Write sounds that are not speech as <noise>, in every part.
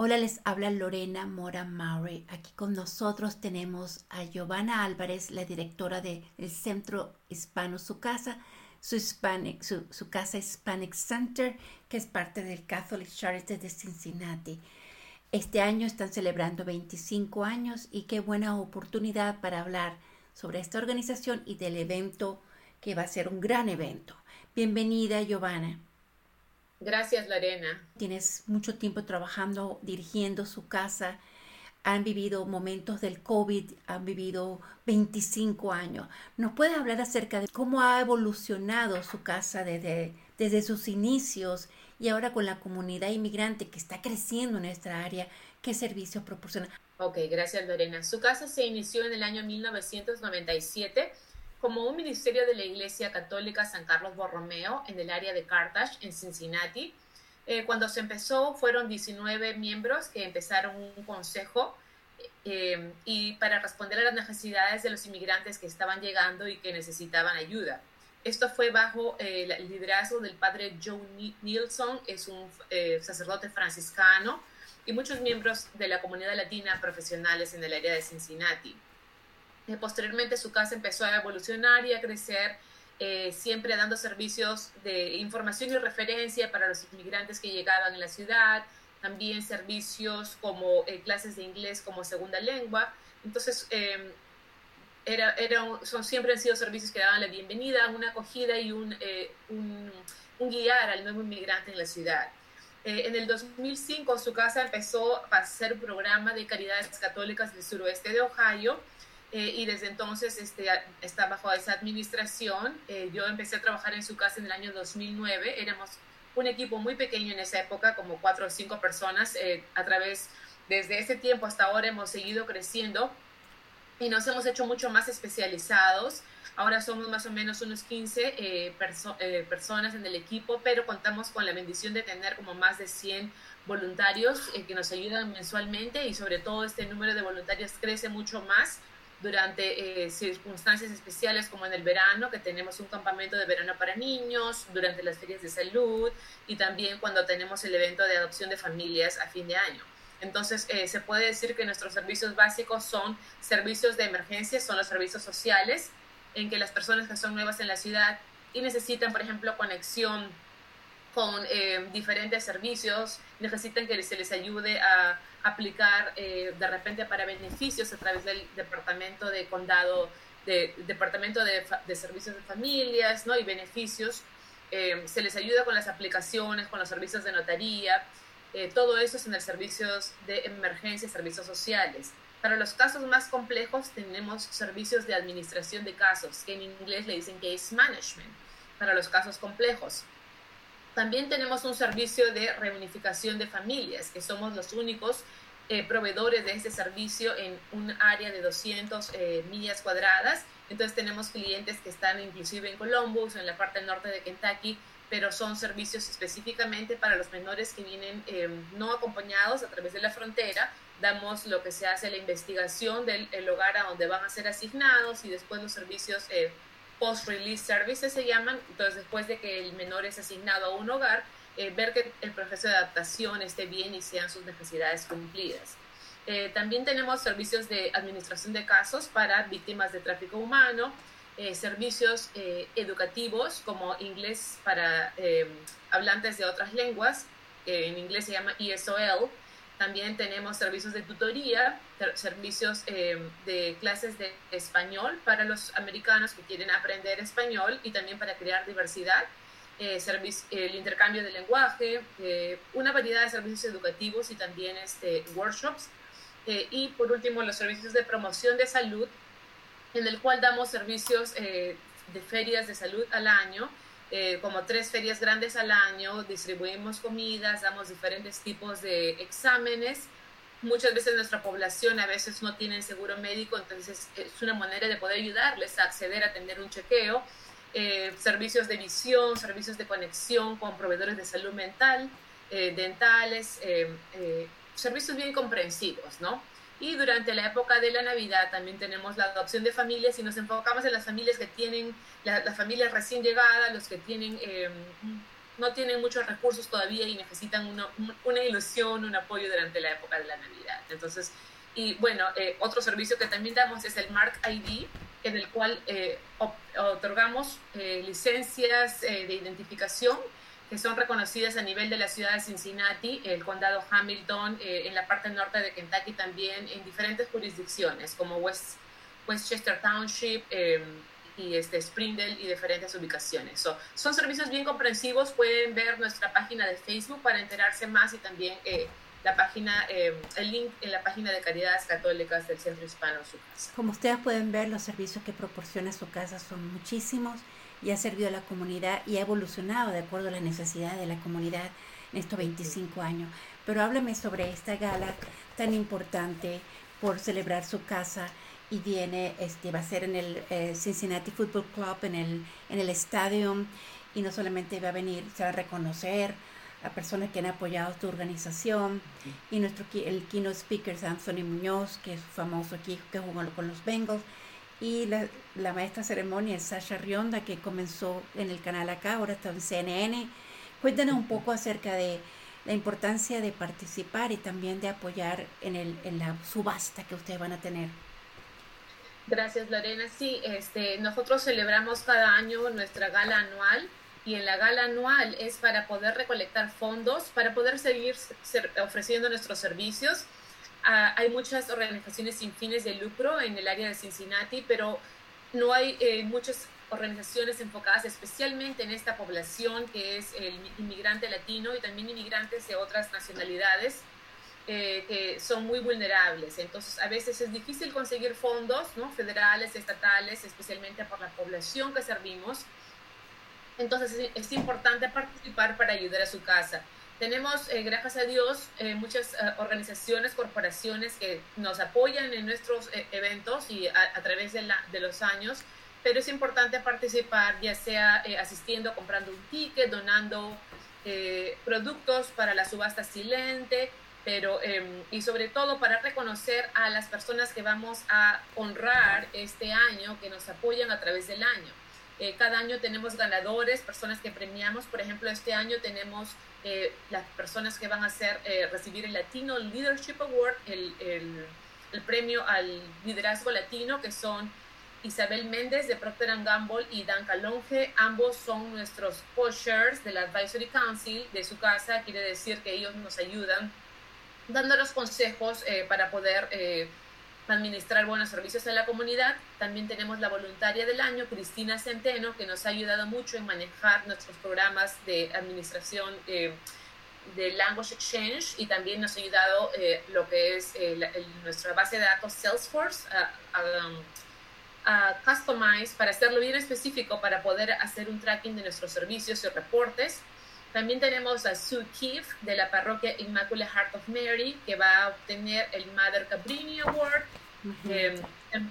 Hola, les habla Lorena Mora Maury. Aquí con nosotros tenemos a Giovanna Álvarez, la directora del Centro Hispano Su Casa, su, Hispanic, casa Hispanic Center, que es parte del Catholic Charity de Cincinnati. Este año están celebrando 25 años y qué buena oportunidad para hablar sobre esta organización y del evento que va a ser un gran evento. Bienvenida, Giovanna. Gracias, Lorena. Tienes mucho tiempo trabajando, dirigiendo su casa. Han vivido momentos del COVID, han vivido 25 años. ¿Nos puede hablar acerca de cómo ha evolucionado su casa desde, desde sus inicios y ahora con la comunidad inmigrante que está creciendo en nuestra área? ¿Qué servicios proporciona? Ok, gracias, Lorena. Su casa se inició en el año 1997 como un ministerio de la Iglesia Católica San Carlos Borromeo en el área de Carthage, en Cincinnati. Eh, cuando se empezó, fueron 19 miembros que empezaron un consejo eh, y para responder a las necesidades de los inmigrantes que estaban llegando y que necesitaban ayuda. Esto fue bajo eh, el liderazgo del padre Joe Nielsen, es un sacerdote franciscano, y muchos miembros de la comunidad latina profesionales en el área de Cincinnati. Eh, posteriormente su casa empezó a evolucionar y a crecer, eh, siempre dando servicios de información y referencia para los inmigrantes que llegaban en la ciudad, también servicios como eh, clases de inglés como segunda lengua. Entonces, em, era, son, siempre han sido servicios que daban la bienvenida, una acogida y un, un, un guiar al nuevo inmigrante en la ciudad. en el 2005 su casa empezó a hacer un programa de caridades católicas del suroeste de Ohio eh, y desde entonces este, está bajo esa administración. Eh, yo empecé a trabajar en su casa en el año 2009. Éramos un equipo muy pequeño en esa época, como cuatro o cinco personas. Eh, a través, desde ese tiempo hasta ahora hemos seguido creciendo y nos hemos hecho mucho más especializados. Ahora somos más o menos unos 15 personas en el equipo, pero contamos con la bendición de tener como más de 100 voluntarios que nos ayudan mensualmente y sobre todo este número de voluntarios crece mucho más durante eh, circunstancias especiales como en el verano, que tenemos un campamento de verano para niños, durante las ferias de salud y también cuando tenemos el evento de adopción de familias a fin de año. Entonces, eh, se puede decir que nuestros servicios básicos son servicios de emergencia, son los servicios sociales, en que las personas que son nuevas en la ciudad y necesitan, por ejemplo, conexión con eh, diferentes servicios, necesitan que se les ayude a aplicar eh, de repente para beneficios a través del departamento de condado, de, departamento de, servicios de familias, ¿no? Y beneficios. Eh, se les ayuda con las aplicaciones, con los servicios de notaría, eh, todo eso es en el servicios de emergencia, servicios sociales. Para los casos más complejos tenemos servicios de administración de casos, que en inglés le dicen case management, para los casos complejos. También tenemos un servicio de reunificación de familias, que somos los únicos eh, proveedores de este servicio en un área de 200 eh, millas cuadradas. Entonces tenemos clientes que están inclusive en Columbus, en la parte norte de Kentucky, pero son servicios específicamente para los menores que vienen eh, no acompañados a través de la frontera. Damos lo que se hace la investigación del hogar a donde van a ser asignados y después los servicios post-release services se llaman, entonces después de que el menor es asignado a un hogar, eh, ver que el proceso de adaptación esté bien y sean sus necesidades cumplidas. Eh, también tenemos servicios de administración de casos para víctimas de tráfico humano, eh, servicios educativos como inglés para hablantes de otras lenguas, en inglés se llama ESOL, también tenemos servicios de tutoría, servicios eh, de clases de español para los americanos que quieren aprender español y también para crear diversidad, eh, el intercambio de lenguaje, eh, una variedad de servicios educativos y también este, workshops. y por último, los servicios de promoción de salud, en el cual damos servicios de ferias de salud al año eh, como tres ferias grandes al año, distribuimos comidas, damos diferentes tipos de exámenes. Muchas veces nuestra población a veces no tiene seguro médico, entonces es una manera de poder ayudarles a acceder a tener un chequeo. Eh, servicios de visión, servicios de conexión con proveedores de salud mental, eh, dentales, servicios bien comprensivos, ¿no? Y durante la época de la Navidad también tenemos la adopción de familias y nos enfocamos en las familias que tienen, las familias recién llegadas, los que tienen em, no tienen muchos recursos todavía y necesitan una, una ilusión, un apoyo durante la época de la Navidad. Entonces, y bueno, eh, otro servicio que también damos es el Mark ID, en el cual eh, otorgamos eh, licencias de identificación que son reconocidas a nivel de la ciudad de Cincinnati, el condado Hamilton, en la parte norte de Kentucky también, en diferentes jurisdicciones como West, Westchester Township y este, Springdale y diferentes ubicaciones. son servicios bien comprensivos, pueden ver nuestra página de Facebook para enterarse más y también la página, eh, el link en la página de Caridades Católicas del Centro Hispano Su Casa. Como ustedes pueden ver, los servicios que proporciona su casa son muchísimos y ha servido a la comunidad y ha evolucionado de acuerdo a las necesidades de la comunidad en estos 25 años. Pero háblame sobre esta gala tan importante por celebrar su casa y viene, este, va a ser en el eh, Cincinnati Football Club, en el, en el estadio, y no solamente va a venir, se va a reconocer a personas que han apoyado tu organización y nuestro el keynote speaker es Anthony Muñoz, que es famoso aquí, que jugó con los Bengals, y la, maestra ceremonia Sasha Rionda, que comenzó en el canal acá, ahora está en CNN. Cuéntanos un poco acerca de la importancia de participar y también de apoyar en, el, en la subasta que ustedes van a tener. Gracias, Lorena. Sí, este, nosotros celebramos cada año nuestra gala anual y en la gala anual es para poder recolectar fondos, para poder seguir ofreciendo nuestros servicios. Ah, hay muchas organizaciones sin fines de lucro en el área de Cincinnati, pero no hay eh, muchas organizaciones enfocadas especialmente en esta población que es el inmigrante latino y también inmigrantes de otras nacionalidades eh, que son muy vulnerables. Entonces, a veces es difícil conseguir fondos ¿no? federales, estatales, especialmente por la población que servimos. Entonces es, importante participar para ayudar a su casa. Tenemos, eh, gracias a Dios, eh, muchas eh, organizaciones, corporaciones que nos apoyan en nuestros eventos y a, través de, la, de, los años, pero es importante participar, ya sea asistiendo, comprando un ticket, donando productos para la subasta silente, pero em, y sobre todo para reconocer a las personas que vamos a honrar este año, que nos apoyan a través del año. Eh, cada año tenemos ganadores, personas que premiamos. Por ejemplo, este año tenemos eh, las personas que van a eh, recibir el Latino Leadership Award, el, el, el, premio al liderazgo latino, que son Isabel Méndez de Procter Gamble y Dan Calonge. Ambos son nuestros co-shares del Advisory Council de su casa. Quiere decir que ellos nos ayudan dando los consejos para poder administrar buenos servicios a la comunidad. También tenemos la voluntaria del año, Cristina Centeno, que nos ha ayudado mucho en manejar nuestros programas de administración eh, de Language Exchange y también nos ha ayudado eh, lo que es eh, nuestra base de datos Salesforce a, a, customize para hacerlo bien específico para poder hacer un tracking de nuestros servicios y reportes. También tenemos a Sue Keefe de la parroquia Immaculate Heart of Mary, que va a obtener el Mother Cabrini Award. Em, em,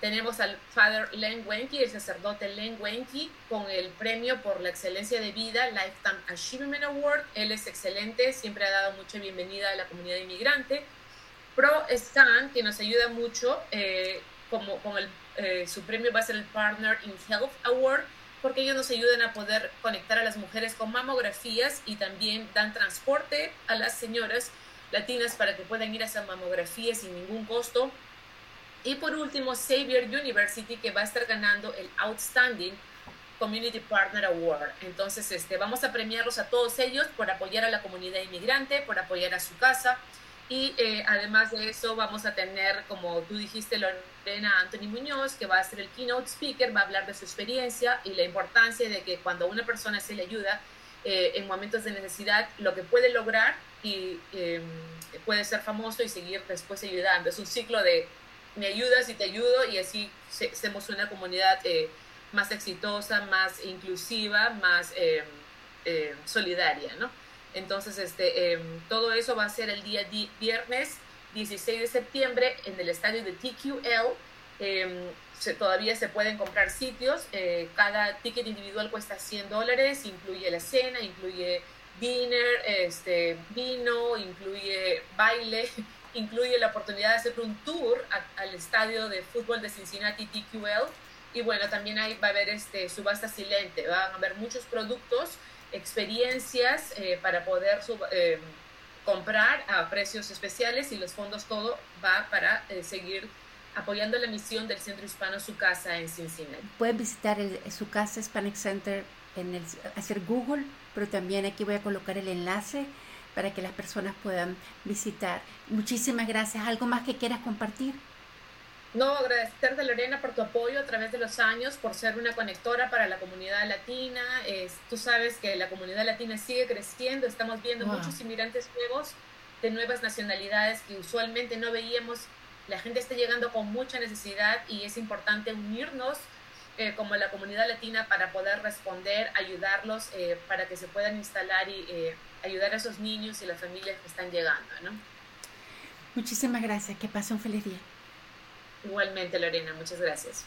tenemos al Father Len Wenke, el sacerdote Len Wenke, con el premio por la excelencia de vida, Lifetime Achievement Award. Él es excelente, siempre ha dado mucha bienvenida a la comunidad inmigrante. Pro Stan, que nos ayuda mucho, eh, como, con el, eh, su premio va a ser el Partner in Health Award porque ellos nos ayudan a poder conectar a las mujeres con mamografías y también dan transporte a las señoras latinas para que puedan ir a esa mamografía sin ningún costo. Y por último, Xavier University, que va a estar ganando el Outstanding Community Partner Award. Entonces, este, vamos a premiarlos a todos ellos por apoyar a la comunidad inmigrante, por apoyar a su casa, y eh, además de eso vamos a tener, como tú dijiste, Lorena Anthony Muñoz, que va a ser el keynote speaker, va a hablar de su experiencia y la importancia de que cuando una persona se le ayuda eh, en momentos de necesidad, lo que puede lograr y em, puede ser famoso y seguir después ayudando. Es un ciclo de me ayudas y te ayudo y así hacemos una comunidad eh, más exitosa, más inclusiva, más em, solidaria, ¿no? Entonces, este, em, todo eso va a ser el día viernes 16 de septiembre en el estadio de TQL. Em, todavía se pueden comprar sitios. Eh, cada ticket individual cuesta 100 dólares, incluye la cena, incluye dinner, este, vino, incluye baile, <laughs> incluye la oportunidad de hacer un tour al estadio de fútbol de Cincinnati TQL. Y bueno, también ahí va a haber este, subasta silente, van a haber muchos productos experiencias para poder comprar a precios especiales y los fondos todo va para seguir apoyando la misión del Centro Hispano Su Casa en Cincinnati. Pueden visitar Su Casa Hispanic Center en el, hacer Google, pero también aquí voy a colocar el enlace para que las personas puedan visitar. Muchísimas gracias. ¿Algo más que quieras compartir? No, agradecerte Lorena por tu apoyo a través de los años, por ser una conectora para la comunidad latina. tú sabes que la comunidad latina sigue creciendo, estamos viendo muchos inmigrantes nuevos de nuevas nacionalidades que usualmente no veíamos. La gente está llegando con mucha necesidad y es importante unirnos eh, como la comunidad latina para poder responder, ayudarlos eh, para que se puedan instalar y eh, ayudar a esos niños y las familias que están llegando. ¿no? Muchísimas gracias, que pase un feliz día. Igualmente, Lorena, muchas gracias.